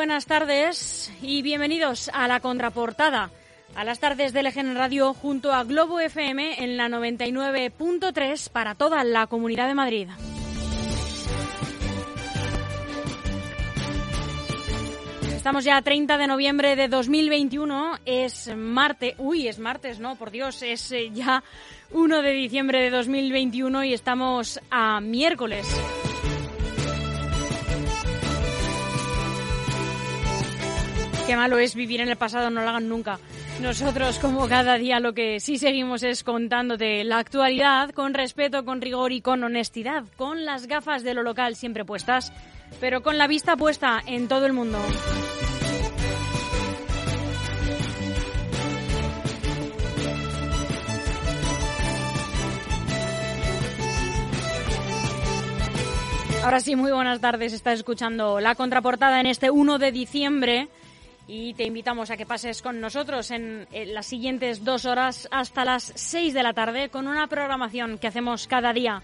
Buenas tardes y bienvenidos a la contraportada. A las tardes del Eje Radio junto a Globo FM en la 99.3 para toda la Comunidad de Madrid. Estamos ya a 30 de noviembre de 2021, es martes, uy, es martes, no, por Dios, es eh, ya 1 de diciembre de 2021 y estamos a miércoles. Qué malo es vivir en el pasado, no lo hagan nunca. Nosotros, como cada día, lo que sí seguimos es contándote la actualidad con respeto, con rigor y con honestidad, con las gafas de lo local siempre puestas, pero con la vista puesta en todo el mundo. Ahora sí, muy buenas tardes. Estás escuchando la contraportada en este 1 de diciembre y te invitamos a que pases con nosotros en, las siguientes dos horas hasta las 6 de la tarde con una programación que hacemos cada día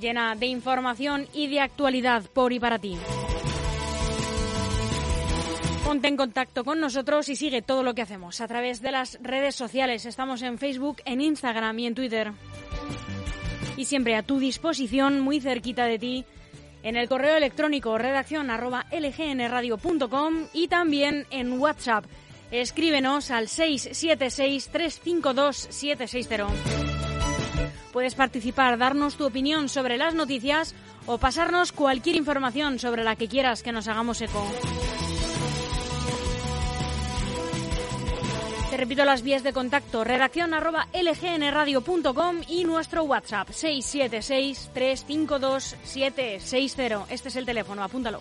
llena de información y de actualidad por y para ti. Ponte en contacto con nosotros y sigue todo lo que hacemos a través de las redes sociales. Estamos en Facebook, en Instagram y en Twitter. Y siempre a tu disposición, muy cerquita de ti, en el correo electrónico redacción lgnradio.com y también en WhatsApp. Escríbenos al 676-352-760. Puedes participar, darnos tu opinión sobre las noticias o pasarnos cualquier información sobre la que quieras que nos hagamos eco. Te repito las vías de contacto, redacción lgnradio.com y nuestro WhatsApp 676-352-760. Este es el teléfono, apúntalo.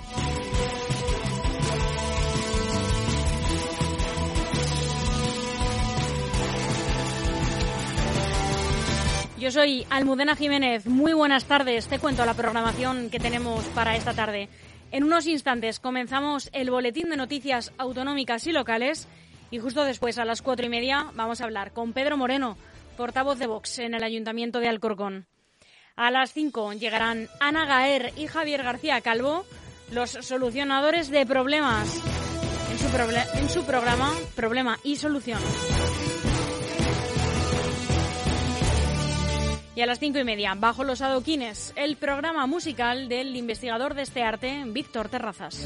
Yo soy Almudena Jiménez. Muy buenas tardes. Te cuento la programación que tenemos para esta tarde. En unos instantes comenzamos el boletín de noticias autonómicas y locales y justo después, a las cuatro y media, vamos a hablar con Pedro Moreno, portavoz de Vox en el Ayuntamiento de Alcorcón. A las cinco llegarán Ana Gaer y Javier García Calvo, los solucionadores de problemas, en su, en su programa Problema y Solución. Y a las cinco y media, Bajo los adoquines, el programa musical del investigador de este arte, Víctor Terrazas.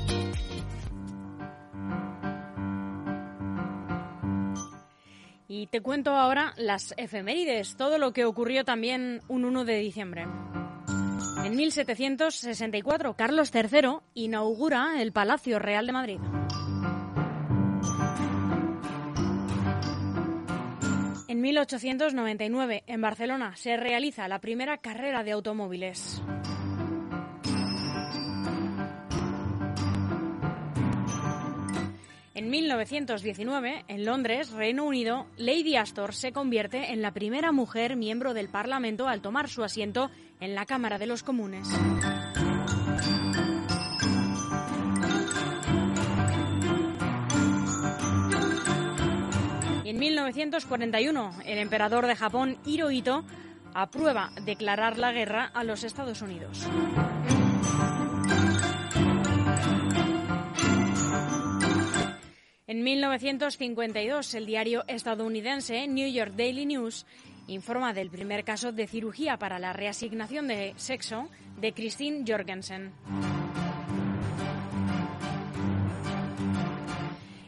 Y te cuento ahora las efemérides, todo lo que ocurrió también un 1 de diciembre. En 1764, Carlos III inaugura el Palacio Real de Madrid. En 1899, en Barcelona, se realiza la primera carrera de automóviles. 1919, en Londres, Reino Unido, Lady Astor se convierte en la primera mujer miembro del Parlamento al tomar su asiento en la Cámara de los Comunes. En 1941, el emperador de Japón, Hirohito, aprueba declarar la guerra a los Estados Unidos. En 1952, el diario estadounidense New York Daily News informa del primer caso de cirugía para la reasignación de sexo de Christine Jorgensen.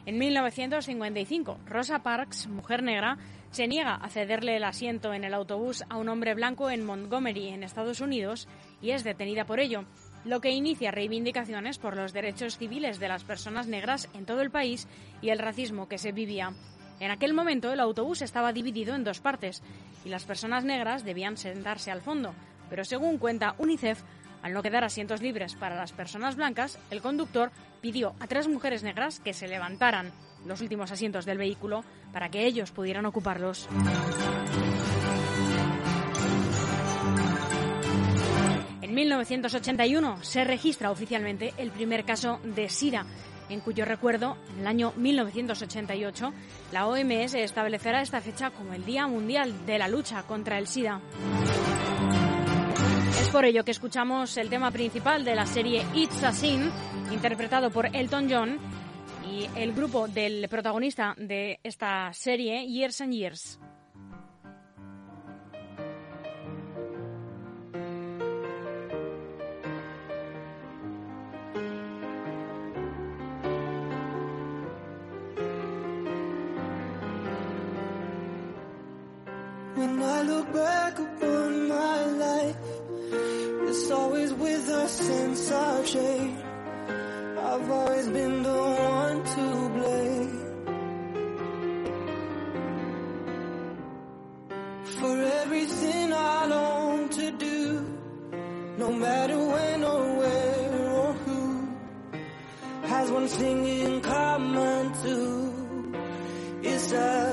En 1955, Rosa Parks, mujer negra, se niega a cederle el asiento en el autobús a un hombre blanco en Montgomery, en Estados Unidos, y es detenida por ello. Lo que inicia reivindicaciones por los derechos civiles de las personas negras en todo el país y el racismo que se vivía. En aquel momento el autobús estaba dividido en dos partes y las personas negras debían sentarse al fondo, pero según cuenta UNICEF, al no quedar asientos libres para las personas blancas, el conductor pidió a tres mujeres negras que se levantaran los últimos asientos del vehículo para que ellos pudieran ocuparlos. 1981 se registra oficialmente el primer caso de SIDA, en cuyo recuerdo, en el año 1988, la OMS establecerá esta fecha como el Día Mundial de la Lucha contra el SIDA. Es por ello que escuchamos el tema principal de la serie It's a Sin, interpretado por Elton John, y el grupo del protagonista de esta serie, Years and Years. I look back upon my life, it's always with a sense of shame. I've always been the one to blame. For everything I long to do, no matter when or where or who, has one thing in common too. It's a,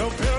So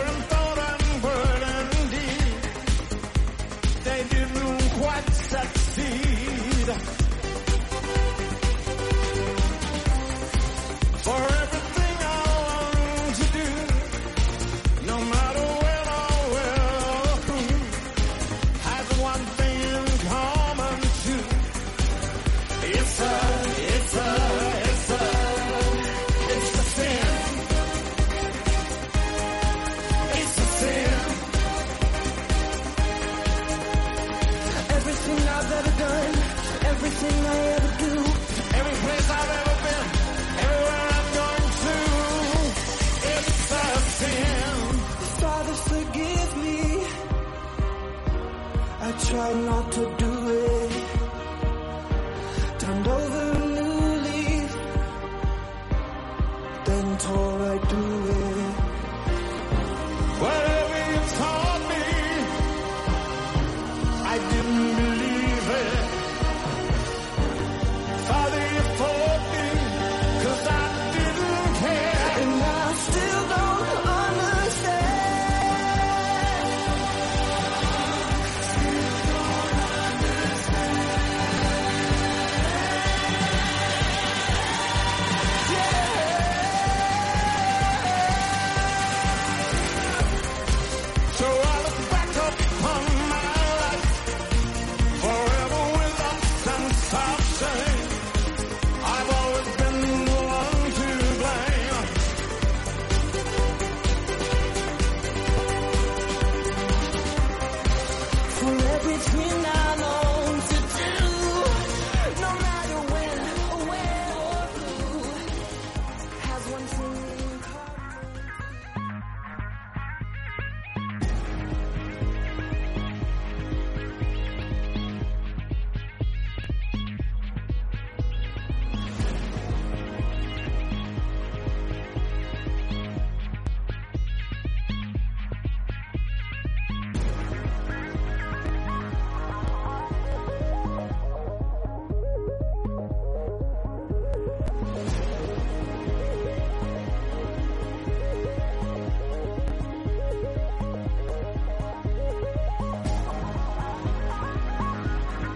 I try not to do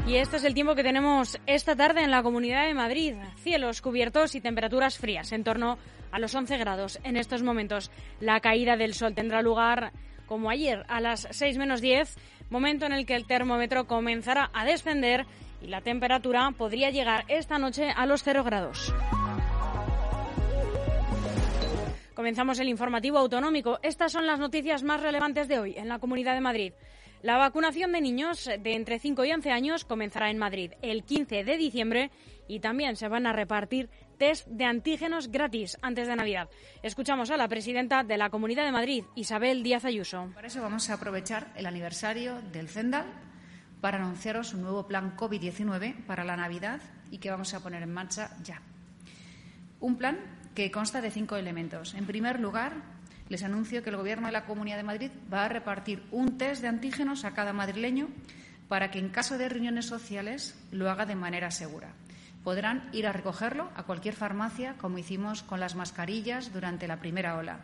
Y este es el tiempo que tenemos esta tarde en la Comunidad de Madrid. Cielos cubiertos y temperaturas frías, en torno a los 11 grados. En estos momentos la caída del sol tendrá lugar como ayer a las 6 menos 10, momento en el que el termómetro comenzará a descender y la temperatura podría llegar esta noche a los 0 grados. Comenzamos el informativo autonómico. Estas son las noticias más relevantes de hoy en la Comunidad de Madrid. La vacunación de niños de entre 5 y 11 años comenzará en Madrid el 15 de diciembre y también se van a repartir test de antígenos gratis antes de Navidad. Escuchamos a la presidenta de la Comunidad de Madrid, Isabel Díaz Ayuso. Por eso vamos a aprovechar el aniversario del CENDAL para anunciaros un nuevo plan COVID-19 para la Navidad y que vamos a poner en marcha ya. Un plan que consta de cinco elementos. En primer lugar, les anuncio que el Gobierno de la Comunidad de Madrid va a repartir un test de antígenos a cada madrileño para que, en caso de reuniones sociales, lo haga de manera segura. Podrán ir a recogerlo a cualquier farmacia, como hicimos con las mascarillas durante la primera ola.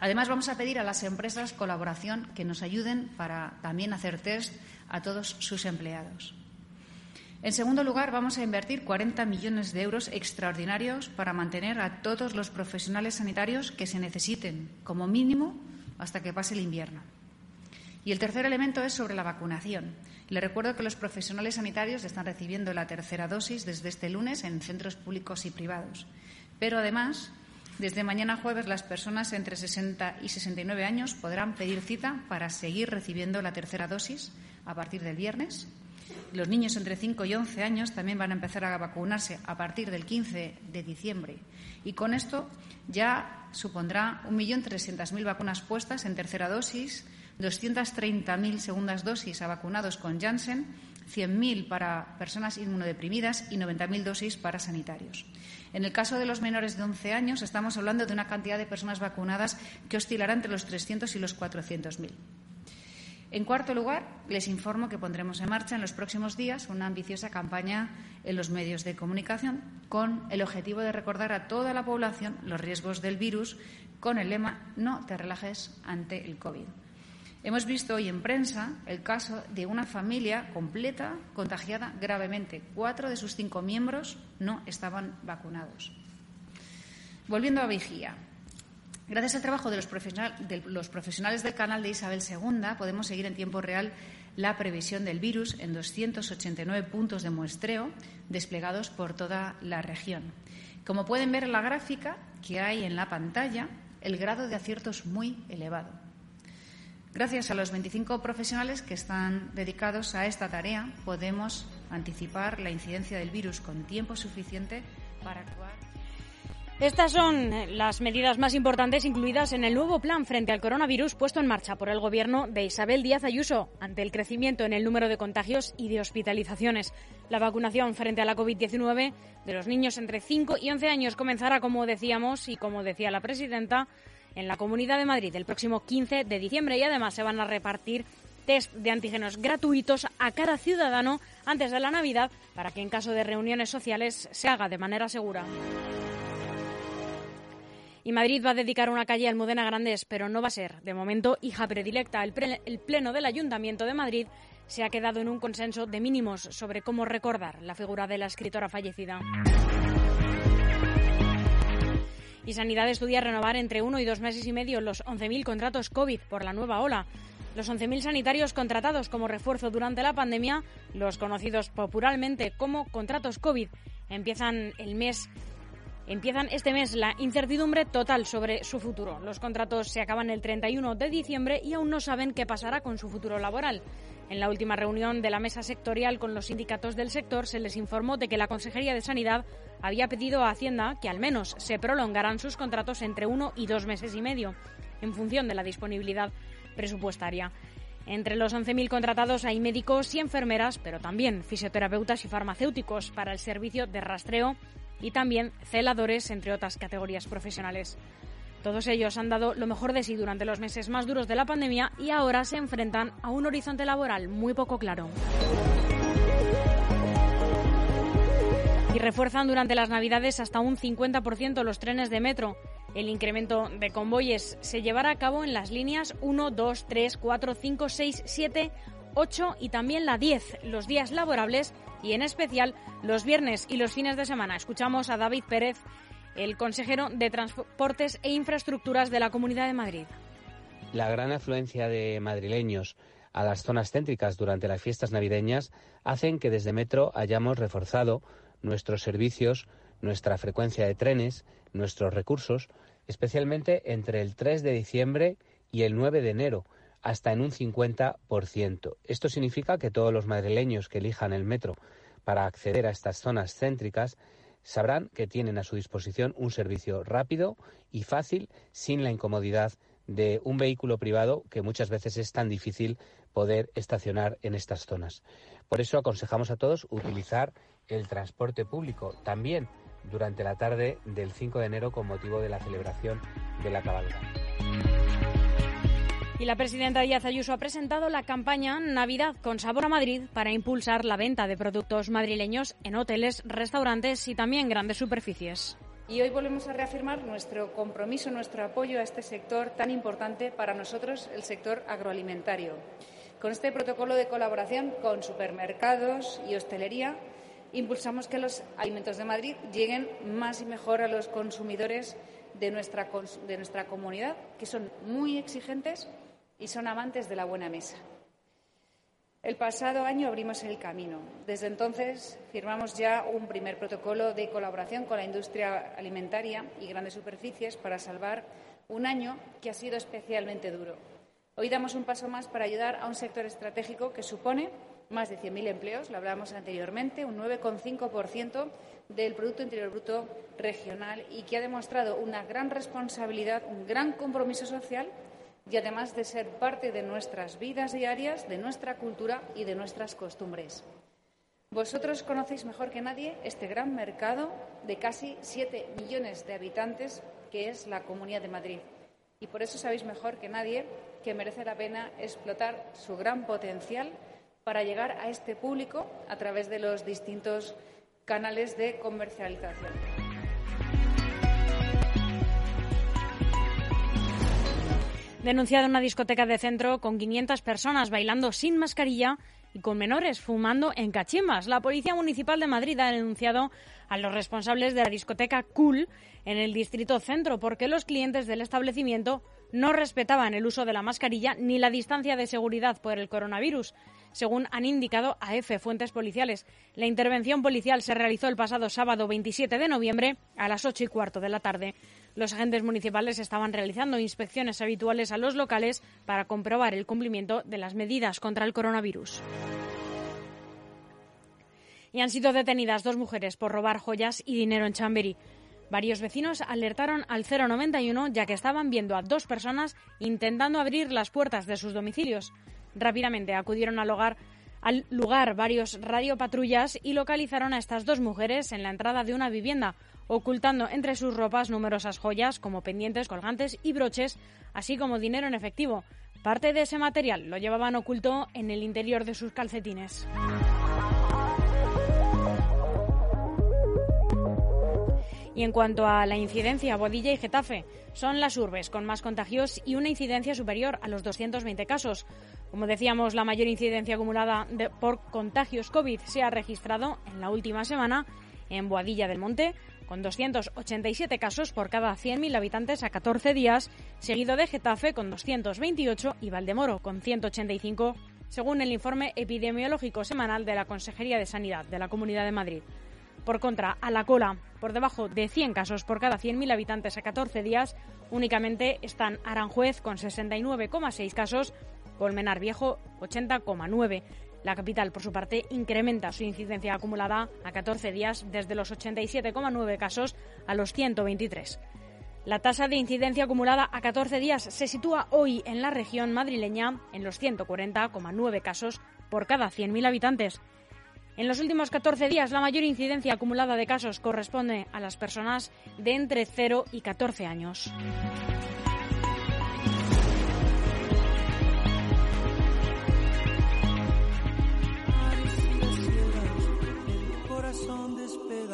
Además, vamos a pedir a las empresas colaboración que nos ayuden para también hacer test a todos sus empleados. En segundo lugar, vamos a invertir 40 millones de euros extraordinarios para mantener a todos los profesionales sanitarios que se necesiten, como mínimo, hasta que pase el invierno. Y el tercer elemento es sobre la vacunación. Le recuerdo que los profesionales sanitarios están recibiendo la tercera dosis desde este lunes en centros públicos y privados. Pero además, desde mañana jueves, las personas entre 60 y 69 años podrán pedir cita para seguir recibiendo la tercera dosis a partir del viernes los niños entre 5 y 11 años también van a empezar a vacunarse a partir del 15 de diciembre. Y con esto ya supondrá 1.300.000 vacunas puestas en tercera dosis, 230.000 segundas dosis a vacunados con Janssen, 100.000 para personas inmunodeprimidas y 90.000 dosis para sanitarios. En el caso de los menores de 11 años, estamos hablando de una cantidad de personas vacunadas que oscilará entre los 300 y los 400.000. En cuarto lugar, les informo que pondremos en marcha en los próximos días una ambiciosa campaña en los medios de comunicación con el objetivo de recordar a toda la población los riesgos del virus con el lema No te relajes ante el COVID. Hemos visto hoy en prensa el caso de una familia completa contagiada gravemente. Cuatro de sus cinco miembros no estaban vacunados. Volviendo a Vigía, Gracias al trabajo de los, profesionales del canal de Isabel II, podemos seguir en tiempo real la previsión del virus en 289 puntos de muestreo desplegados por toda la región. Como pueden ver en la gráfica que hay en la pantalla, el grado de acierto es muy elevado. Gracias a los 25 profesionales que están dedicados a esta tarea, podemos anticipar la incidencia del virus con tiempo suficiente para actuar. Estas son las medidas más importantes incluidas en el nuevo plan frente al coronavirus puesto en marcha por el gobierno de Isabel Díaz Ayuso ante el crecimiento en el número de contagios y de hospitalizaciones. La vacunación frente a la COVID-19 de los niños entre 5 y 11 años comenzará, como decíamos y como decía la presidenta, en la Comunidad de Madrid el próximo 15 de diciembre y además se van a repartir test de antígenos gratuitos a cada ciudadano antes de la Navidad para que en caso de reuniones sociales se haga de manera segura. Y Madrid va a dedicar una calle a Almudena Grandes, pero no va a ser, de momento, hija predilecta. El, Pleno del Ayuntamiento de Madrid se ha quedado en un consenso de mínimos sobre cómo recordar la figura de la escritora fallecida. Y Sanidad estudia renovar entre uno y dos meses y medio los 11.000 contratos COVID por la nueva ola. Los 11.000 sanitarios contratados como refuerzo durante la pandemia, los conocidos popularmente como contratos COVID, empiezan el mes Empiezan este mes la incertidumbre total sobre su futuro. Los contratos se acaban el 31 de diciembre y aún no saben qué pasará con su futuro laboral. En la última reunión de la mesa sectorial con los sindicatos del sector se les informó de que la Consejería de Sanidad había pedido a Hacienda que al menos se prolongaran sus contratos entre uno y dos meses y medio, en función de la disponibilidad presupuestaria. Entre los 11.000 contratados hay médicos y enfermeras, pero también fisioterapeutas y farmacéuticos para el servicio de rastreo y también celadores, entre otras categorías profesionales. Todos ellos han dado lo mejor de sí durante los meses más duros de la pandemia y ahora se enfrentan a un horizonte laboral muy poco claro. Y refuerzan durante las Navidades hasta un 50% los trenes de metro. El incremento de convoyes se llevará a cabo en las líneas 1, 2, 3, 4, 5, 6, 7, 8 y también la 10, los días laborables y en especial los viernes y los fines de semana. Escuchamos a David Pérez, el consejero de Transportes e Infraestructuras de la Comunidad de Madrid. La gran afluencia de madrileños a las zonas céntricas durante las fiestas navideñas hacen que desde Metro hayamos reforzado nuestros servicios, nuestra frecuencia de trenes, nuestros recursos, especialmente entre el 3 de diciembre y el 9 de enero, hasta en un 50%. Esto significa que todos los madrileños que elijan el metro para acceder a estas zonas céntricas sabrán que tienen a su disposición un servicio rápido y fácil sin la incomodidad de un vehículo privado que muchas veces es tan difícil poder estacionar en estas zonas. Por eso aconsejamos a todos utilizar el transporte público también durante la tarde del 5 de enero con motivo de la celebración de la cabalgata. Y la presidenta Díaz Ayuso ha presentado la campaña Navidad con Sabor a Madrid para impulsar la venta de productos madrileños en hoteles, restaurantes y también grandes superficies. Y hoy volvemos a reafirmar nuestro compromiso, nuestro apoyo a este sector tan importante para nosotros, el sector agroalimentario. Con este protocolo de colaboración con supermercados y hostelería, impulsamos que los alimentos de Madrid lleguen más y mejor a los consumidores de nuestra, de nuestra comunidad, que son muy exigentes y son amantes de la buena mesa. El pasado año abrimos el camino. Desde entonces firmamos ya un primer protocolo de colaboración con la industria alimentaria y grandes superficies para salvar un año que ha sido especialmente duro. Hoy damos un paso más para ayudar a un sector estratégico que supone más de 100.000 empleos, lo hablábamos anteriormente, un 9,5% del Producto Interior Bruto regional y que ha demostrado una gran responsabilidad, un gran compromiso social y además de ser parte de nuestras vidas diarias, de nuestra cultura y de nuestras costumbres. Vosotros conocéis mejor que nadie este gran mercado de casi 7 millones de habitantes que es la Comunidad de Madrid. Y por eso sabéis mejor que nadie que merece la pena explotar su gran potencial para llegar a este público a través de los distintos canales de comercialización. Denunciado una discoteca de centro con 500 personas bailando sin mascarilla y con menores fumando en cachimbas. La Policía Municipal de Madrid ha denunciado a los responsables de la discoteca Cool en el distrito centro porque los clientes del establecimiento no respetaban el uso de la mascarilla ni la distancia de seguridad por el coronavirus según han indicado a EFE fuentes policiales. La intervención policial se realizó el pasado sábado 27 de noviembre a las 8 y cuarto de la tarde. Los agentes municipales estaban realizando inspecciones habituales a los locales para comprobar el cumplimiento de las medidas contra el coronavirus. Y han sido detenidas dos mujeres por robar joyas y dinero en Chamberí. Varios vecinos alertaron al 091 ya que estaban viendo a dos personas intentando abrir las puertas de sus domicilios. Rápidamente acudieron al lugar, al lugar varios radiopatrullas y localizaron a estas dos mujeres en la entrada de una vivienda, ocultando entre sus ropas numerosas joyas como pendientes, colgantes y broches, así como dinero en efectivo. Parte de ese material lo llevaban oculto en el interior de sus calcetines. Y en cuanto a la incidencia, Bodilla y Getafe son las urbes con más contagios y una incidencia superior a los 220 casos. Como decíamos, la mayor incidencia acumulada por contagios COVID se ha registrado en la última semana en Boadilla del Monte, con 287 casos por cada 100.000 habitantes a 14 días, seguido de Getafe con 228 y Valdemoro con 185, según el informe epidemiológico semanal de la Consejería de Sanidad de la Comunidad de Madrid. Por contra, a la cola, por debajo de 100 casos por cada 100.000 habitantes a 14 días, únicamente están Aranjuez con 69,6 casos Colmenar Viejo 80,9. La capital, por su parte, incrementa su incidencia acumulada a 14 días desde los 87,9 casos a los 123. La tasa de incidencia acumulada a 14 días se sitúa hoy en la región madrileña en los 140,9 casos por cada 100.000 habitantes. En los últimos 14 días, la mayor incidencia acumulada de casos corresponde a las personas de entre 0 y 14 años.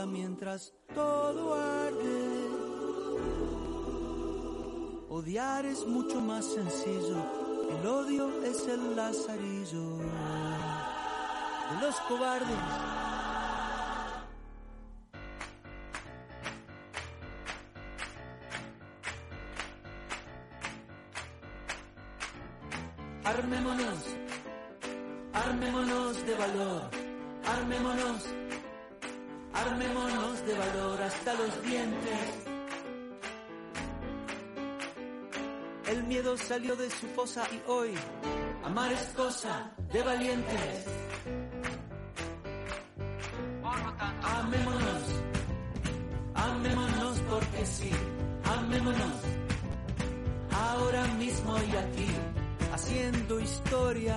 Mientras todo arde. Odiar es mucho más sencillo, el odio es el lazarillo. de los cobardes. Armémonos, armémonos de valor, armémonos, armémonos de valor hasta los dientes. El miedo salió de su fosa y hoy amar es cosa de valientes. Amémonos, amémonos porque sí, amémonos. Ahora mismo y aquí, haciendo historia.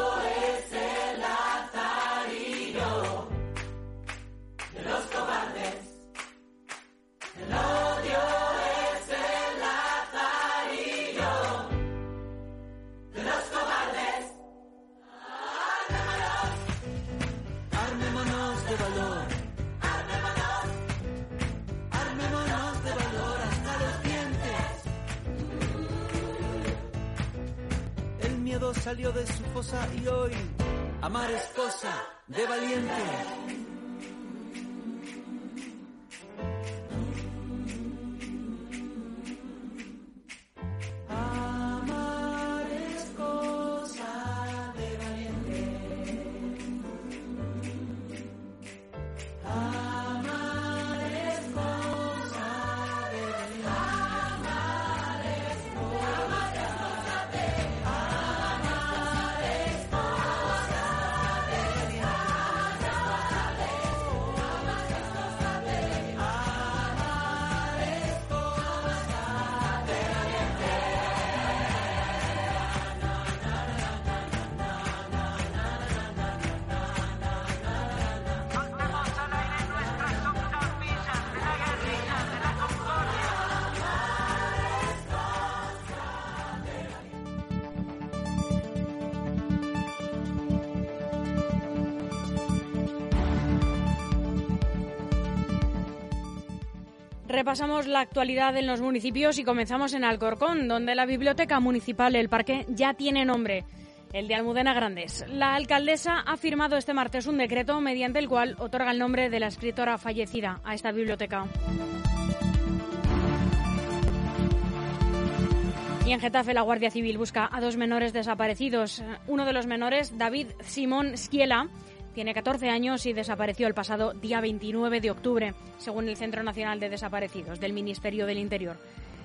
De valientes. Repasamos la actualidad en los municipios y comenzamos en Alcorcón, donde la Biblioteca Municipal del Parque ya tiene nombre, el de Almudena Grandes. La alcaldesa ha firmado este martes un decreto mediante el cual otorga el nombre de la escritora fallecida a esta biblioteca. Y en Getafe la Guardia Civil busca a dos menores desaparecidos. Uno de los menores, David Simón Schiela, tiene 14 años y desapareció el pasado día 29 de octubre, según el Centro Nacional de Desaparecidos del Ministerio del Interior.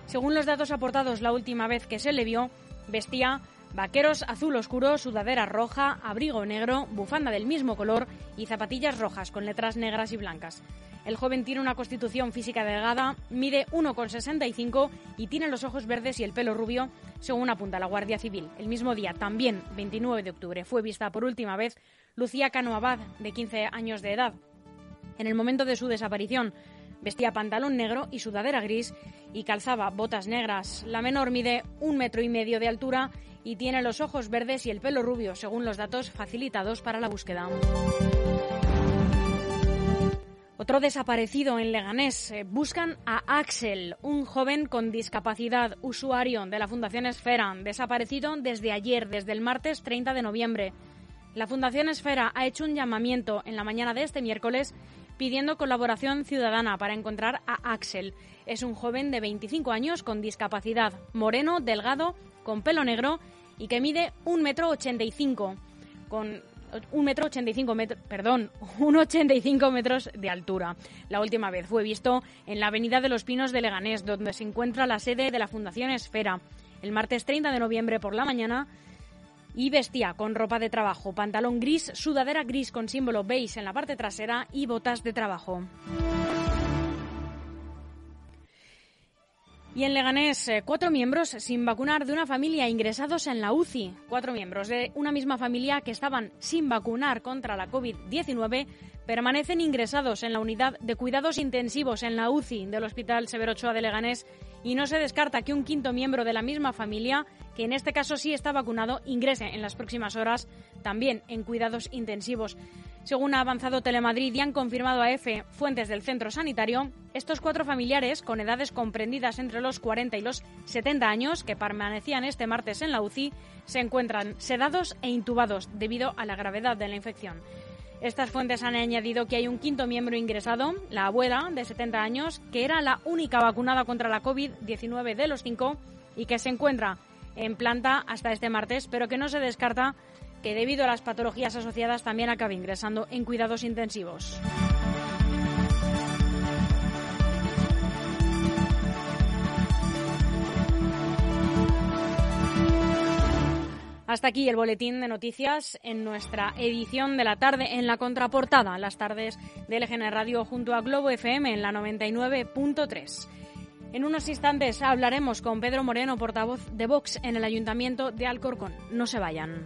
Según los datos aportados la última vez que se le vio, vestía vaqueros azul oscuro, sudadera roja, abrigo negro, bufanda del mismo color y zapatillas rojas con letras negras y blancas. El joven tiene una constitución física delgada, mide 1,65 y tiene los ojos verdes y el pelo rubio, según apunta la Guardia Civil. El mismo día, también 29 de octubre, fue vista por última vez Lucía Cano Abad, de 15 años de edad. En el momento de su desaparición, vestía pantalón negro y sudadera gris y calzaba botas negras. La menor mide un metro y medio de altura y tiene los ojos verdes y el pelo rubio, según los datos facilitados para la búsqueda. Otro desaparecido en Leganés. Eh, Buscan a Axel, un joven con discapacidad, usuario de la Fundación Esfera, desaparecido desde ayer, desde el martes 30 de noviembre. La Fundación Esfera ha hecho un llamamiento en la mañana de este miércoles pidiendo colaboración ciudadana para encontrar a Axel. Es un joven de 25 años con discapacidad, moreno, delgado, con pelo negro y que mide 1,85 m, con 1,85 metros, perdón, 1,85 metros de altura. La última vez fue visto en la Avenida de los Pinos de Leganés, donde se encuentra la sede de la Fundación Esfera. El martes 30 de noviembre por la mañana y vestía con ropa de trabajo, pantalón gris, sudadera gris con símbolo beige en la parte trasera y botas de trabajo. Y en Leganés, eh, cuatro miembros sin vacunar de una familia ingresados en la UCI. Cuatro miembros de una misma familia que estaban sin vacunar contra la COVID-19 permanecen ingresados en la unidad de cuidados intensivos en la UCI del Hospital Severo Ochoa de Leganés y no se descarta que un quinto miembro de la misma familia, que en este caso sí está vacunado, ingrese en las próximas horas también en cuidados intensivos. Según ha avanzado Telemadrid y han confirmado a EFE fuentes del centro sanitario, estos cuatro familiares, con edades comprendidas entre los 40 y los 70 años, que permanecían este martes en la UCI, se encuentran sedados e intubados debido a la gravedad de la infección. Estas fuentes han añadido que hay un quinto miembro ingresado, la abuela de 70 años, que era la única vacunada contra la COVID-19 de los cinco y que se encuentra en planta hasta este martes, pero que no se descarta que debido a las patologías asociadas también acabe ingresando en cuidados intensivos. Hasta aquí el boletín de noticias en nuestra edición de la tarde en la contraportada, las tardes de LGN Radio junto a Globo FM en la 99.3. En unos instantes hablaremos con Pedro Moreno, portavoz de Vox en el Ayuntamiento de Alcorcón. No se vayan.